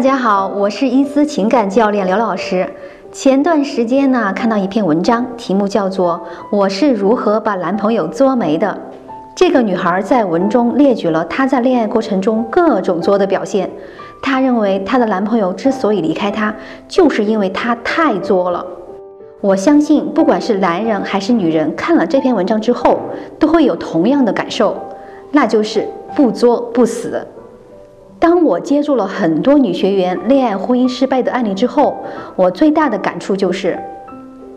大家好，我是伊思情感教练刘老师。前段时间呢，看到一篇文章，题目叫做《我是如何把男朋友作没的》。这个女孩在文中列举了她在恋爱过程中各种作的表现。她认为她的男朋友之所以离开她，就是因为她太作了。我相信，不管是男人还是女人，看了这篇文章之后，都会有同样的感受，那就是不作不死。当我接触了很多女学员恋爱婚姻失败的案例之后，我最大的感触就是，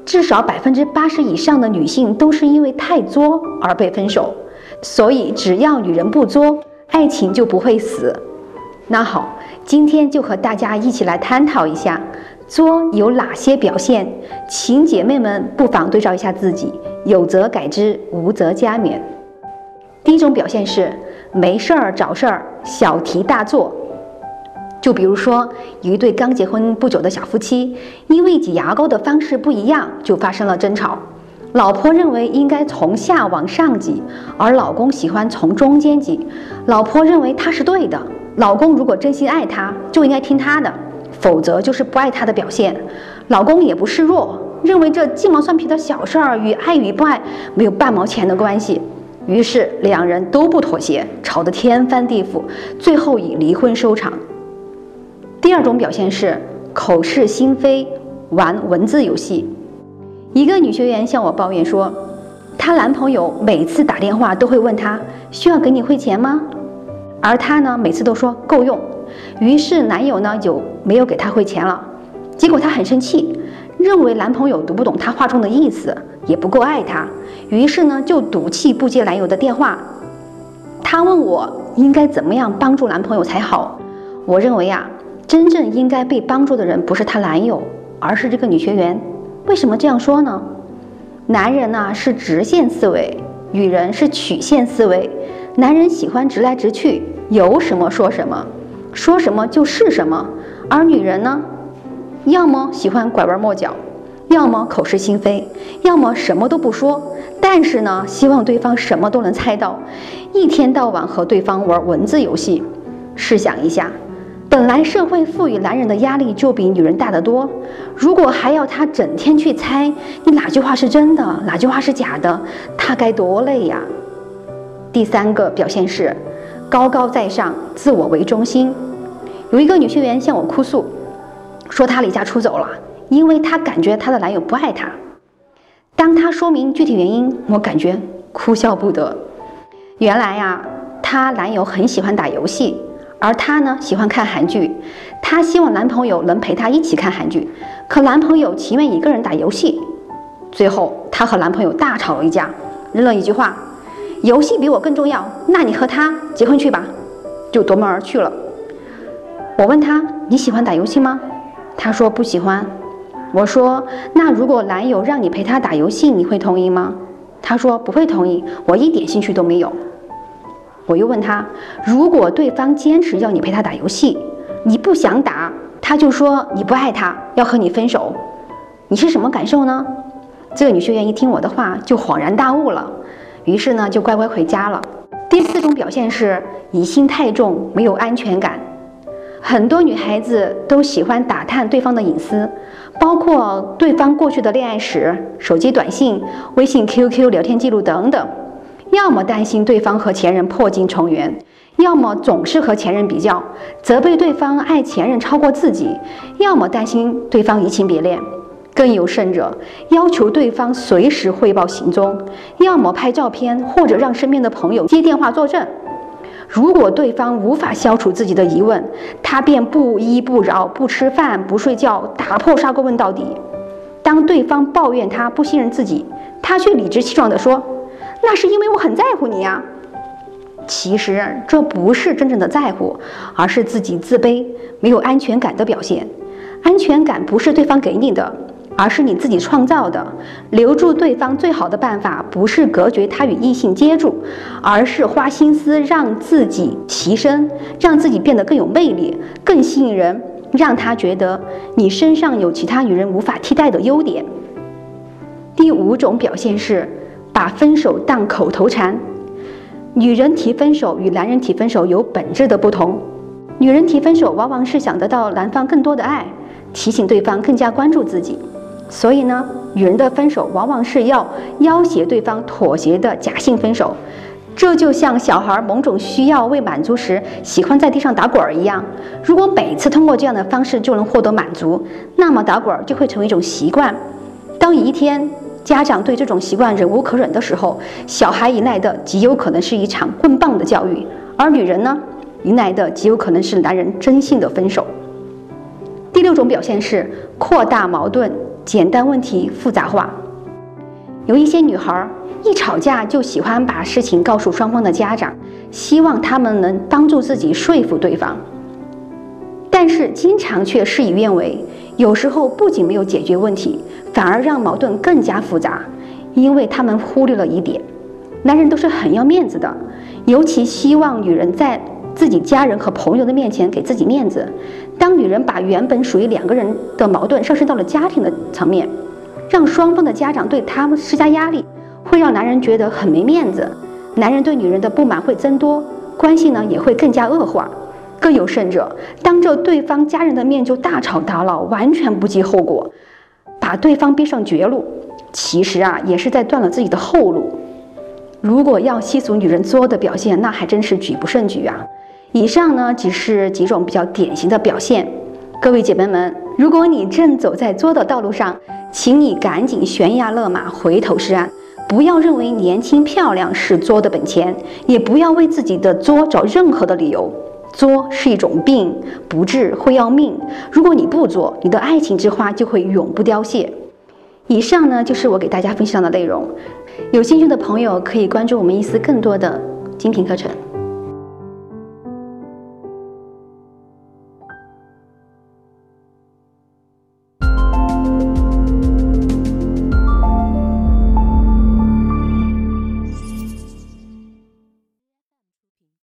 至少百分之八十以上的女性都是因为太作而被分手。所以，只要女人不作，爱情就不会死。那好，今天就和大家一起来探讨一下，作有哪些表现，请姐妹们不妨对照一下自己，有则改之，无则加勉。第一种表现是。没事儿找事儿，小题大做。就比如说，一对刚结婚不久的小夫妻，因为挤牙膏的方式不一样，就发生了争吵。老婆认为应该从下往上挤，而老公喜欢从中间挤。老婆认为他是对的，老公如果真心爱她，就应该听她的，否则就是不爱她的表现。老公也不示弱，认为这鸡毛蒜皮的小事儿与爱与不爱没有半毛钱的关系。于是两人都不妥协，吵得天翻地覆，最后以离婚收场。第二种表现是口是心非，玩文字游戏。一个女学员向我抱怨说，她男朋友每次打电话都会问她需要给你汇钱吗？而她呢，每次都说够用。于是男友呢就没有给她汇钱了。结果她很生气，认为男朋友读不懂她话中的意思，也不够爱她。于是呢，就赌气不接男友的电话。她问我应该怎么样帮助男朋友才好。我认为啊，真正应该被帮助的人不是她男友，而是这个女学员。为什么这样说呢？男人呢是直线思维，女人是曲线思维。男人喜欢直来直去，有什么说什么，说什么就是什么。而女人呢，要么喜欢拐弯抹角。要么口是心非，要么什么都不说，但是呢，希望对方什么都能猜到，一天到晚和对方玩文字游戏。试想一下，本来社会赋予男人的压力就比女人大得多，如果还要他整天去猜你哪句话是真的，哪句话是假的，他该多累呀！第三个表现是高高在上，自我为中心。有一个女学员向我哭诉，说她离家出走了。因为她感觉她的男友不爱她，当她说明具体原因，我感觉哭笑不得。原来呀，她男友很喜欢打游戏，而她呢喜欢看韩剧。她希望男朋友能陪她一起看韩剧，可男朋友情愿一个人打游戏。最后，她和男朋友大吵了一架，扔了一句话：“游戏比我更重要，那你和他结婚去吧。”就夺门而去了。我问她：“你喜欢打游戏吗？”她说：“不喜欢。”我说：“那如果男友让你陪他打游戏，你会同意吗？”他说：“不会同意，我一点兴趣都没有。”我又问他：“如果对方坚持要你陪他打游戏，你不想打，他就说你不爱他，要和你分手，你是什么感受呢？”这个女学员一听我的话，就恍然大悟了，于是呢就乖乖回家了。第四种表现是疑心太重，没有安全感。很多女孩子都喜欢打探对方的隐私，包括对方过去的恋爱史、手机短信、微信、QQ 聊天记录等等。要么担心对方和前任破镜重圆，要么总是和前任比较，责备对方爱前任超过自己；要么担心对方移情别恋，更有甚者，要求对方随时汇报行踪；要么拍照片，或者让身边的朋友接电话作证。如果对方无法消除自己的疑问，他便不依不饶，不吃饭，不睡觉，打破砂锅问到底。当对方抱怨他不信任自己，他却理直气壮地说：“那是因为我很在乎你呀。”其实这不是真正的在乎，而是自己自卑、没有安全感的表现。安全感不是对方给你的。而是你自己创造的。留住对方最好的办法，不是隔绝他与异性接触，而是花心思让自己提升，让自己变得更有魅力、更吸引人，让他觉得你身上有其他女人无法替代的优点。第五种表现是把分手当口头禅。女人提分手与男人提分手有本质的不同。女人提分手，往往是想得到男方更多的爱，提醒对方更加关注自己。所以呢，女人的分手往往是要要挟对方妥协的假性分手。这就像小孩某种需要未满足时喜欢在地上打滚儿一样，如果每次通过这样的方式就能获得满足，那么打滚儿就会成为一种习惯。当一天家长对这种习惯忍无可忍的时候，小孩迎来的极有可能是一场棍棒的教育，而女人呢，迎来的极有可能是男人真性的分手。第六种表现是扩大矛盾，简单问题复杂化。有一些女孩一吵架就喜欢把事情告诉双方的家长，希望他们能帮助自己说服对方，但是经常却事与愿违。有时候不仅没有解决问题，反而让矛盾更加复杂，因为他们忽略了一点：男人都是很要面子的，尤其希望女人在自己家人和朋友的面前给自己面子。当女人把原本属于两个人的矛盾上升到了家庭的层面，让双方的家长对他们施加压力，会让男人觉得很没面子，男人对女人的不满会增多，关系呢也会更加恶化。更有甚者，当着对方家人的面就大吵大闹，完全不计后果，把对方逼上绝路，其实啊也是在断了自己的后路。如果要细数女人作的表现，那还真是举不胜举啊。以上呢只是几种比较典型的表现。各位姐妹们，如果你正走在作的道路上，请你赶紧悬崖勒马，回头是岸，不要认为年轻漂亮是作的本钱，也不要为自己的作找任何的理由。作是一种病，不治会要命。如果你不作，你的爱情之花就会永不凋谢。以上呢就是我给大家分享的内容。有兴趣的朋友可以关注我们一丝更多的精品课程。